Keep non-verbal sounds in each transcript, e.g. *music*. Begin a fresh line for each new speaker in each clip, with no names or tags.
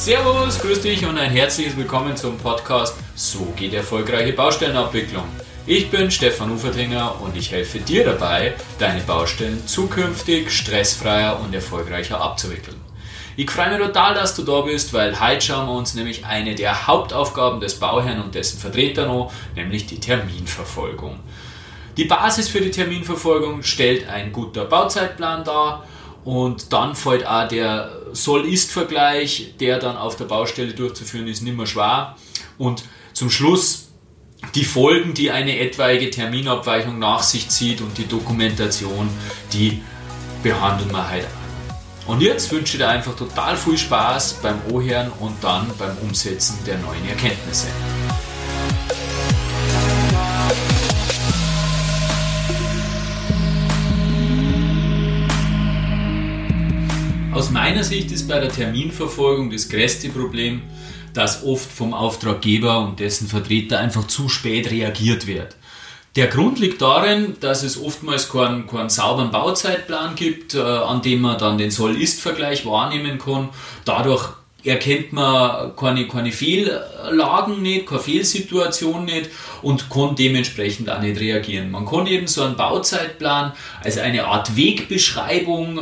Servus, grüß dich und ein herzliches Willkommen zum Podcast So geht erfolgreiche Baustellenabwicklung. Ich bin Stefan Ufertinger und ich helfe dir dabei, deine Baustellen zukünftig stressfreier und erfolgreicher abzuwickeln. Ich freue mich total, dass du da bist, weil heute schauen wir uns nämlich eine der Hauptaufgaben des Bauherrn und dessen Vertreter an, nämlich die Terminverfolgung. Die Basis für die Terminverfolgung stellt ein guter Bauzeitplan dar und dann fällt auch der Soll-Ist-Vergleich, der dann auf der Baustelle durchzuführen ist, nicht mehr schwer. Und zum Schluss die Folgen, die eine etwaige Terminabweichung nach sich zieht und die Dokumentation, die behandeln wir heute an. Und jetzt wünsche ich dir einfach total viel Spaß beim Ohren und dann beim Umsetzen der neuen Erkenntnisse. Aus meiner Sicht ist bei der Terminverfolgung das größte Problem, dass oft vom Auftraggeber und dessen Vertreter einfach zu spät reagiert wird. Der Grund liegt darin, dass es oftmals keinen, keinen sauberen Bauzeitplan gibt, äh, an dem man dann den Soll-Ist-Vergleich wahrnehmen kann. Dadurch erkennt man keine, keine Fehllagen nicht, keine Fehlsituation nicht und kann dementsprechend auch nicht reagieren. Man kann eben so einen Bauzeitplan als eine Art Wegbeschreibung äh,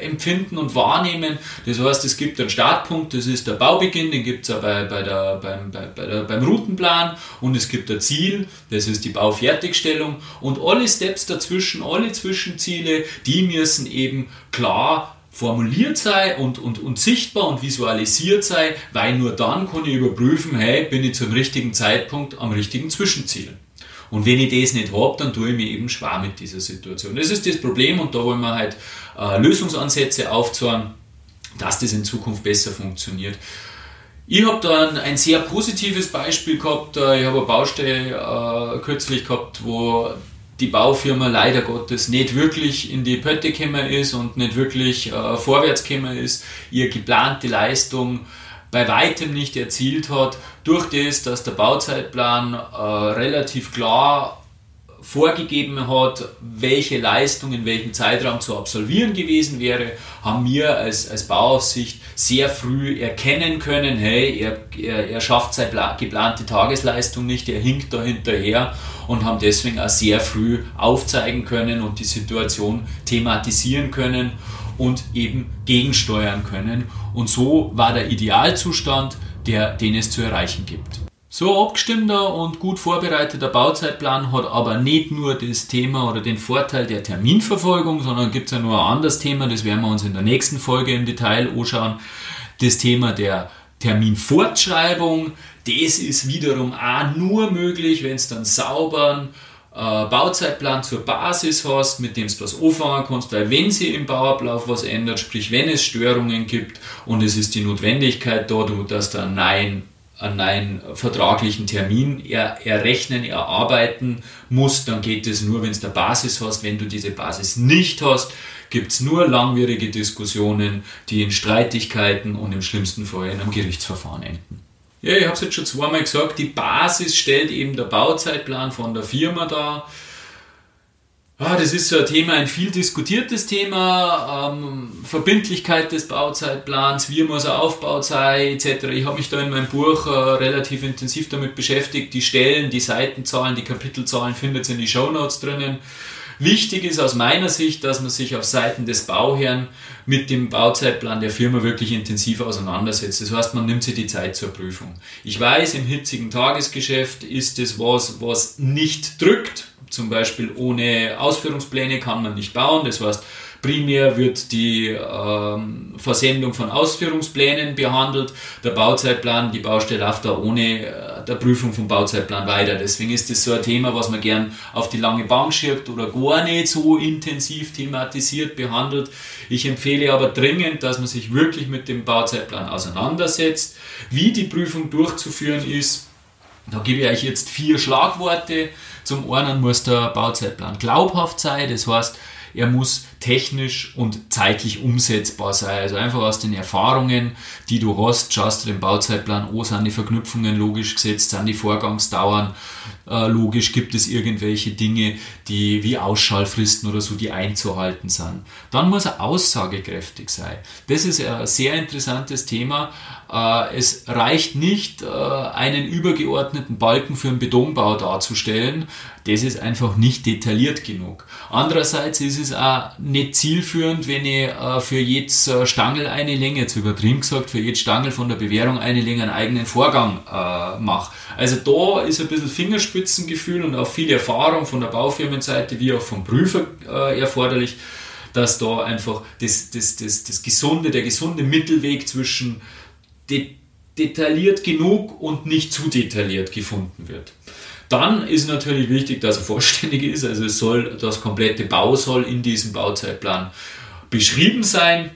empfinden und wahrnehmen. Das heißt, es gibt einen Startpunkt, das ist der Baubeginn, den gibt es auch bei, bei der, beim, bei, bei der, beim Routenplan und es gibt ein Ziel, das ist die Baufertigstellung und alle Steps dazwischen, alle Zwischenziele, die müssen eben klar formuliert sei und, und, und sichtbar und visualisiert sei, weil nur dann kann ich überprüfen, hey, bin ich zum richtigen Zeitpunkt am richtigen Zwischenziel. Und wenn ich das nicht habe, dann tue ich mir eben schwer mit dieser Situation. Das ist das Problem und da wollen wir halt äh, Lösungsansätze aufzeigen, dass das in Zukunft besser funktioniert. Ich habe da ein, ein, sehr positives Beispiel gehabt. Äh, ich habe eine Baustelle äh, kürzlich gehabt, wo die Baufirma leider Gottes nicht wirklich in die Pötte gekommen ist und nicht wirklich äh, vorwärts gekommen ist, ihr geplante Leistung bei weitem nicht erzielt hat, durch das, dass der Bauzeitplan äh, relativ klar vorgegeben hat, welche Leistung in welchem Zeitraum zu absolvieren gewesen wäre, haben wir als, als Bauaufsicht sehr früh erkennen können, hey, er, er, er schafft seine geplante Tagesleistung nicht, er hinkt da hinterher und haben deswegen auch sehr früh aufzeigen können und die Situation thematisieren können und eben gegensteuern können. Und so war der Idealzustand, der, den es zu erreichen gibt. So abgestimmter und gut vorbereiteter Bauzeitplan hat aber nicht nur das Thema oder den Vorteil der Terminverfolgung, sondern gibt es ja nur ein anderes Thema, das werden wir uns in der nächsten Folge im Detail anschauen. Das Thema der Terminfortschreibung, das ist wiederum auch nur möglich, wenn es dann sauberen äh, Bauzeitplan zur Basis hast, mit dem du was anfangen kannst, weil wenn sich im Bauablauf was ändert, sprich wenn es Störungen gibt und es ist die Notwendigkeit da, dass du einen neuen, einen vertraglichen Termin er, errechnen, erarbeiten musst, dann geht es nur, wenn du eine Basis hast. Wenn du diese Basis nicht hast, gibt es nur langwierige Diskussionen, die in Streitigkeiten und im schlimmsten Fall in einem Gerichtsverfahren enden. Ja, ich habe es jetzt schon zweimal gesagt, die Basis stellt eben der Bauzeitplan von der Firma dar. Ah, das ist so ein Thema, ein viel diskutiertes Thema, ähm, Verbindlichkeit des Bauzeitplans, wie muss er aufgebaut sein, etc. Ich habe mich da in meinem Buch äh, relativ intensiv damit beschäftigt. Die Stellen, die Seitenzahlen, die Kapitelzahlen findet ihr in die Shownotes drinnen. Wichtig ist aus meiner Sicht, dass man sich auf Seiten des Bauherrn mit dem Bauzeitplan der Firma wirklich intensiv auseinandersetzt. Das heißt, man nimmt sich die Zeit zur Prüfung. Ich weiß, im hitzigen Tagesgeschäft ist es was, was nicht drückt. Zum Beispiel ohne Ausführungspläne kann man nicht bauen. Das heißt, Primär wird die ähm, Versendung von Ausführungsplänen behandelt. Der Bauzeitplan, die Baustelle läuft da ohne äh, der Prüfung vom Bauzeitplan weiter. Deswegen ist das so ein Thema, was man gern auf die lange Bank schiebt oder gar nicht so intensiv thematisiert behandelt. Ich empfehle aber dringend, dass man sich wirklich mit dem Bauzeitplan auseinandersetzt, wie die Prüfung durchzuführen ist. Da gebe ich euch jetzt vier Schlagworte. Zum einen muss der Bauzeitplan. Glaubhaft sein, das heißt, er muss technisch und zeitlich umsetzbar sein. Also einfach aus den Erfahrungen, die du hast, schaust du den Bauzeitplan an, sind die Verknüpfungen logisch gesetzt, sind die Vorgangsdauern äh, logisch, gibt es irgendwelche Dinge, die wie Ausschallfristen oder so, die einzuhalten sind. Dann muss er aussagekräftig sein. Das ist ein sehr interessantes Thema. Äh, es reicht nicht, äh, einen übergeordneten Balken für einen Betonbau darzustellen. Das ist einfach nicht detailliert genug. Andererseits ist es auch nicht zielführend, wenn ich äh, für jedes Stangel eine Länge, zu übertrieben gesagt, für jedes Stangel von der Bewährung eine Länge einen eigenen Vorgang mache. Also da ist ein bisschen Fingerspitzengefühl und auch viel Erfahrung von der Baufirmenseite wie auch vom Prüfer erforderlich, dass da einfach das, das, das, das gesunde, der gesunde Mittelweg zwischen de detailliert genug und nicht zu detailliert gefunden wird. Dann ist natürlich wichtig, dass er vollständig ist, also es soll, das komplette Bau soll in diesem Bauzeitplan beschrieben sein.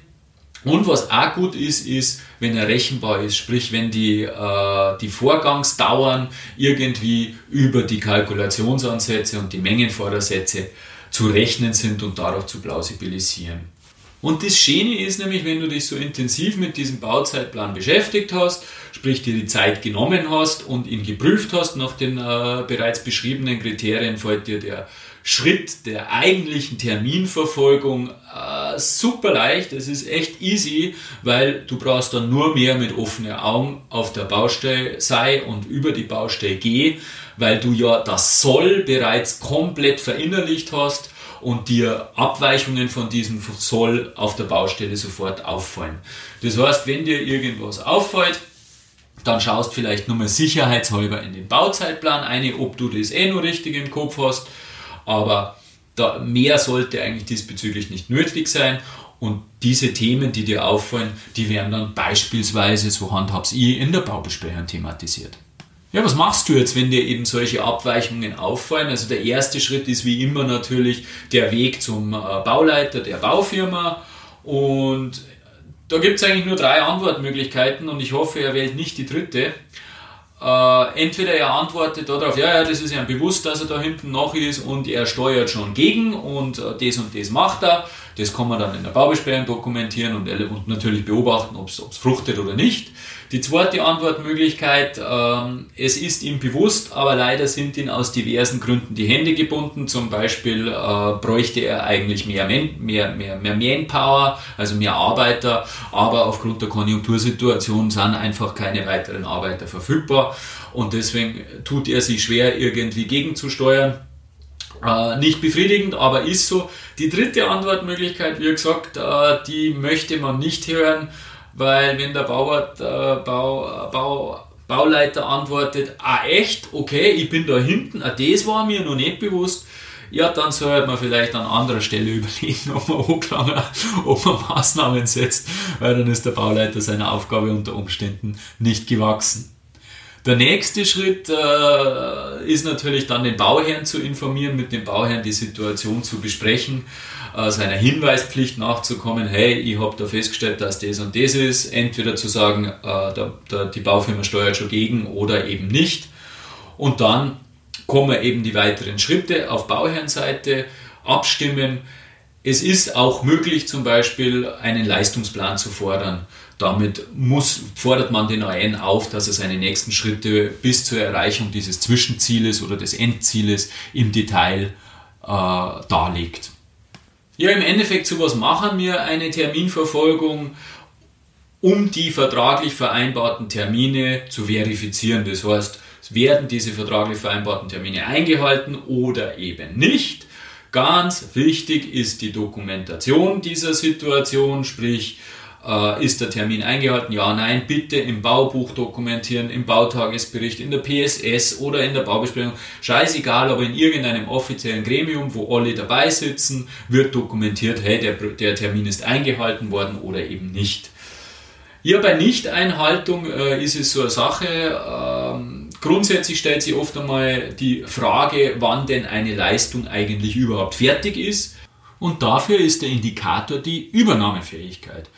Und was auch gut ist, ist, wenn er rechenbar ist, sprich wenn die, äh, die Vorgangsdauern irgendwie über die Kalkulationsansätze und die Mengenvordersätze zu rechnen sind und darauf zu plausibilisieren. Und das Schöne ist nämlich, wenn du dich so intensiv mit diesem Bauzeitplan beschäftigt hast, sprich dir die Zeit genommen hast und ihn geprüft hast nach den äh, bereits beschriebenen Kriterien, fällt dir der Schritt der eigentlichen Terminverfolgung äh, super leicht. Es ist echt easy, weil du brauchst dann nur mehr mit offenen Augen auf der Baustelle sei und über die Baustelle geh, weil du ja das Soll bereits komplett verinnerlicht hast und dir Abweichungen von diesem Soll auf der Baustelle sofort auffallen. Das heißt, wenn dir irgendwas auffällt, dann schaust vielleicht nur mal sicherheitshalber in den Bauzeitplan ein, ob du das eh nur richtig im Kopf hast, aber da mehr sollte eigentlich diesbezüglich nicht nötig sein und diese Themen, die dir auffallen, die werden dann beispielsweise, so handhab's ich, in der Baubesprechung thematisiert. Ja, was machst du jetzt, wenn dir eben solche Abweichungen auffallen? Also der erste Schritt ist wie immer natürlich der Weg zum äh, Bauleiter der Baufirma und da gibt es eigentlich nur drei Antwortmöglichkeiten und ich hoffe, er wählt nicht die dritte. Äh, entweder er antwortet darauf, ja, ja, das ist ihm bewusst, dass er da hinten noch ist und er steuert schon gegen und äh, das und das macht er. Das kann man dann in der Baubesprechung dokumentieren und, und natürlich beobachten, ob es fruchtet oder nicht. Die zweite Antwortmöglichkeit, ähm, es ist ihm bewusst, aber leider sind ihm aus diversen Gründen die Hände gebunden. Zum Beispiel äh, bräuchte er eigentlich mehr, Man, mehr, mehr, mehr Manpower, also mehr Arbeiter, aber aufgrund der Konjunktursituation sind einfach keine weiteren Arbeiter verfügbar und deswegen tut er sich schwer, irgendwie gegenzusteuern. Äh, nicht befriedigend, aber ist so. Die dritte Antwortmöglichkeit, wie gesagt, äh, die möchte man nicht hören weil wenn der Bauart, äh, Bau, Bau, Bauleiter antwortet, ah echt, okay, ich bin da hinten, ah, das war mir noch nicht bewusst, ja, dann sollte man vielleicht an anderer Stelle *laughs* überlegen, ob man hochlangen, ob man Maßnahmen setzt, weil dann ist der Bauleiter seiner Aufgabe unter Umständen nicht gewachsen. Der nächste Schritt äh, ist natürlich dann den Bauherrn zu informieren, mit dem Bauherrn die Situation zu besprechen äh, seiner Hinweispflicht nachzukommen, hey, ich habe da festgestellt, dass das und das ist, entweder zu sagen, äh, der, der, die Baufirma steuert schon gegen oder eben nicht. Und dann kommen eben die weiteren Schritte auf Bauherrenseite, abstimmen. Es ist auch möglich, zum Beispiel einen Leistungsplan zu fordern. Damit muss, fordert man den AN auf, dass er seine nächsten Schritte bis zur Erreichung dieses Zwischenzieles oder des Endzieles im Detail äh, darlegt. Ja, im Endeffekt, zu was machen wir eine Terminverfolgung, um die vertraglich vereinbarten Termine zu verifizieren. Das heißt, werden diese vertraglich vereinbarten Termine eingehalten oder eben nicht. Ganz wichtig ist die Dokumentation dieser Situation, sprich äh, ist der Termin eingehalten? Ja, nein, bitte im Baubuch dokumentieren, im Bautagesbericht, in der PSS oder in der Baubesprechung. Scheißegal, aber in irgendeinem offiziellen Gremium, wo alle dabei sitzen, wird dokumentiert, hey, der, der Termin ist eingehalten worden oder eben nicht. Ja, bei Nichteinhaltung äh, ist es so eine Sache. Ähm, grundsätzlich stellt sich oft einmal die Frage, wann denn eine Leistung eigentlich überhaupt fertig ist. Und dafür ist der Indikator die Übernahmefähigkeit.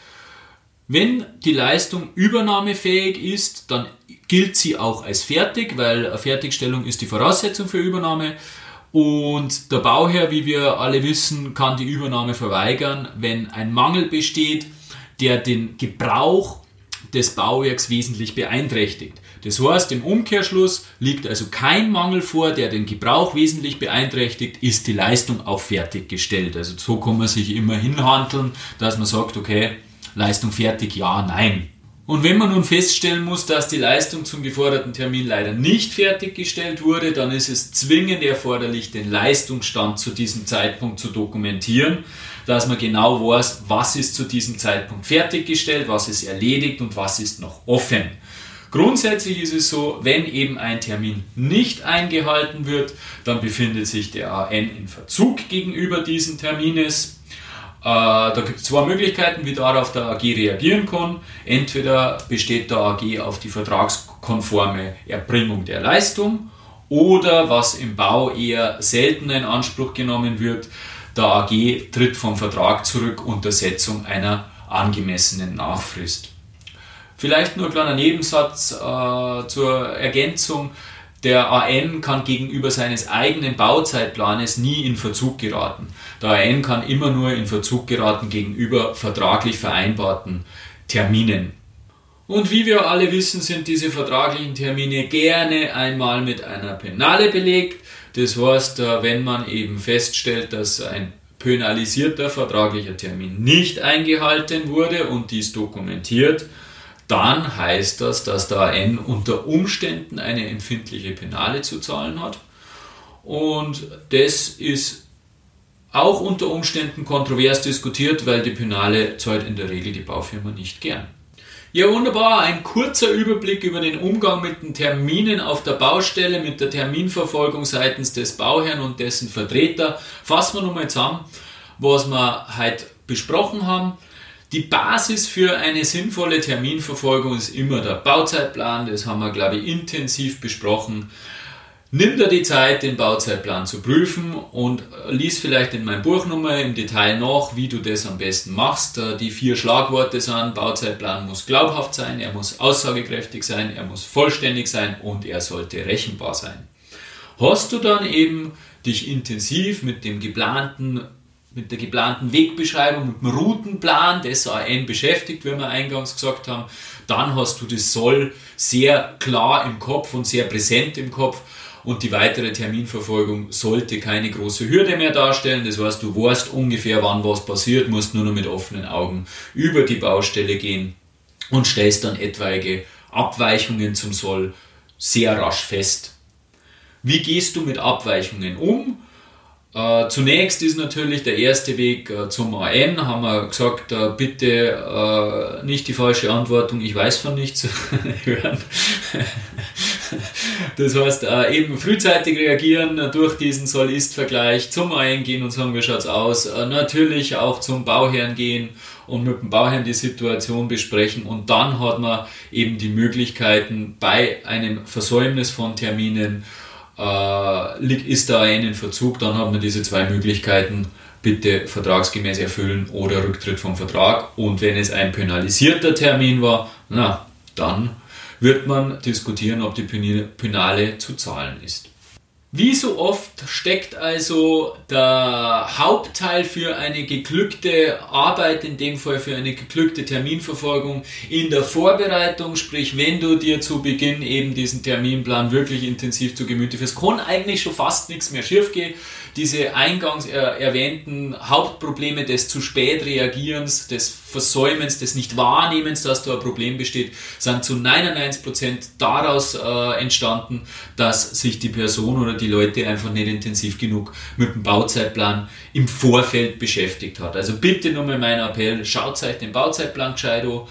Wenn die Leistung übernahmefähig ist, dann gilt sie auch als fertig, weil Fertigstellung ist die Voraussetzung für Übernahme. Und der Bauherr, wie wir alle wissen, kann die Übernahme verweigern, wenn ein Mangel besteht, der den Gebrauch des Bauwerks wesentlich beeinträchtigt. Das heißt, im Umkehrschluss liegt also kein Mangel vor, der den Gebrauch wesentlich beeinträchtigt, ist die Leistung auch fertiggestellt. Also so kann man sich immer hinhandeln, dass man sagt, okay, Leistung fertig, ja, nein. Und wenn man nun feststellen muss, dass die Leistung zum geforderten Termin leider nicht fertiggestellt wurde, dann ist es zwingend erforderlich, den Leistungsstand zu diesem Zeitpunkt zu dokumentieren, dass man genau weiß, was ist zu diesem Zeitpunkt fertiggestellt, was ist erledigt und was ist noch offen. Grundsätzlich ist es so, wenn eben ein Termin nicht eingehalten wird, dann befindet sich der AN in Verzug gegenüber diesen Termines. Äh, da gibt es zwei Möglichkeiten, wie darauf der AG reagieren kann. Entweder besteht der AG auf die vertragskonforme Erbringung der Leistung oder was im Bau eher selten in Anspruch genommen wird, der AG tritt vom Vertrag zurück unter Setzung einer angemessenen Nachfrist. Vielleicht nur ein kleiner Nebensatz äh, zur Ergänzung. Der AN kann gegenüber seines eigenen Bauzeitplanes nie in Verzug geraten. Der AN kann immer nur in Verzug geraten gegenüber vertraglich vereinbarten Terminen. Und wie wir alle wissen, sind diese vertraglichen Termine gerne einmal mit einer Penale belegt. Das heißt, äh, wenn man eben feststellt, dass ein penalisierter vertraglicher Termin nicht eingehalten wurde und dies dokumentiert, dann heißt das, dass der AN unter Umständen eine empfindliche Penale zu zahlen hat. Und das ist auch unter Umständen kontrovers diskutiert, weil die Penale zahlt in der Regel die Baufirma nicht gern. Ja, wunderbar. Ein kurzer Überblick über den Umgang mit den Terminen auf der Baustelle, mit der Terminverfolgung seitens des Bauherrn und dessen Vertreter. Fassen wir nochmal zusammen, was wir heute besprochen haben. Die Basis für eine sinnvolle Terminverfolgung ist immer der Bauzeitplan. Das haben wir, glaube ich, intensiv besprochen. Nimm dir die Zeit, den Bauzeitplan zu prüfen und lies vielleicht in meinem Buch nochmal im Detail nach, wie du das am besten machst. Die vier Schlagworte sind, Bauzeitplan muss glaubhaft sein, er muss aussagekräftig sein, er muss vollständig sein und er sollte rechenbar sein. Hast du dann eben dich intensiv mit dem geplanten mit der geplanten Wegbeschreibung, mit dem Routenplan des AN beschäftigt, wie wir eingangs gesagt haben, dann hast du das Soll sehr klar im Kopf und sehr präsent im Kopf und die weitere Terminverfolgung sollte keine große Hürde mehr darstellen. Das heißt, du weißt ungefähr, wann was passiert, musst nur noch mit offenen Augen über die Baustelle gehen und stellst dann etwaige Abweichungen zum Soll sehr rasch fest. Wie gehst du mit Abweichungen um? Äh, zunächst ist natürlich der erste Weg äh, zum AN, haben wir gesagt, äh, bitte äh, nicht die falsche Antwortung, ich weiß von nichts *laughs* hören. das heißt, äh, eben frühzeitig reagieren durch diesen Soll-Ist-Vergleich zum AN gehen und sagen, wie schaut's aus. Äh, natürlich auch zum Bauherrn gehen und mit dem Bauherrn die Situation besprechen und dann hat man eben die Möglichkeiten bei einem Versäumnis von Terminen äh, ist da ein Verzug, dann hat man diese zwei Möglichkeiten, bitte vertragsgemäß erfüllen oder Rücktritt vom Vertrag. Und wenn es ein penalisierter Termin war, na, dann wird man diskutieren, ob die Penale zu zahlen ist. Wie so oft steckt also der Hauptteil für eine geglückte Arbeit, in dem Fall für eine geglückte Terminverfolgung, in der Vorbereitung. Sprich, wenn du dir zu Beginn eben diesen Terminplan wirklich intensiv zu Gemüte führst, kann eigentlich schon fast nichts mehr schief gehen diese eingangs erwähnten Hauptprobleme des zu spät Reagierens, des Versäumens, des Nicht-Wahrnehmens, dass da ein Problem besteht, sind zu 99% daraus äh, entstanden, dass sich die Person oder die Leute einfach nicht intensiv genug mit dem Bauzeitplan im Vorfeld beschäftigt hat. Also bitte nochmal mein Appell, schaut euch den Bauzeitplan gescheit an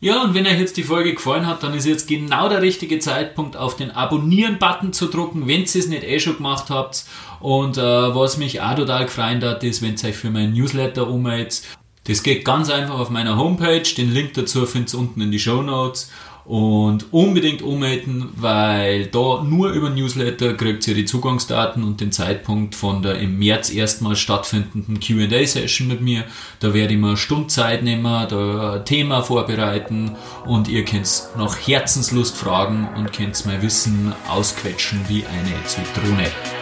ja, und wenn euch jetzt die Folge gefallen hat, dann ist jetzt genau der richtige Zeitpunkt, auf den Abonnieren-Button zu drücken, wenn ihr es nicht eh schon gemacht habt. Und äh, was mich auch total gefreut hat, ist, wenn ihr euch für meinen Newsletter ummeldet. Das geht ganz einfach auf meiner Homepage. Den Link dazu findet ihr unten in die Show Notes und unbedingt ummelden, weil da nur über Newsletter kriegt ihr die Zugangsdaten und den Zeitpunkt von der im März erstmals stattfindenden Q&A-Session mit mir. Da werde ich mir Stundzeit nehmen, da ein Thema vorbereiten und ihr könnt nach Herzenslust fragen und könnt mein Wissen ausquetschen wie eine Zitrone.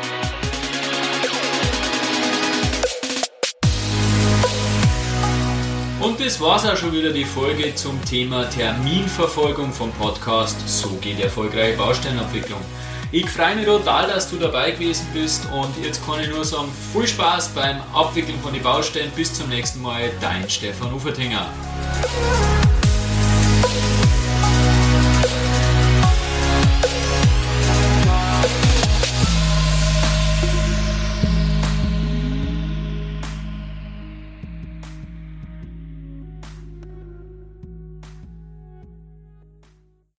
Das war's auch schon wieder die Folge zum Thema Terminverfolgung vom Podcast So geht erfolgreiche Bausteinabwicklung. Ich freue mich total, dass du dabei gewesen bist und jetzt kann ich nur sagen, viel Spaß beim Abwickeln von den Baustellen. Bis zum nächsten Mal, dein Stefan Ufertinger.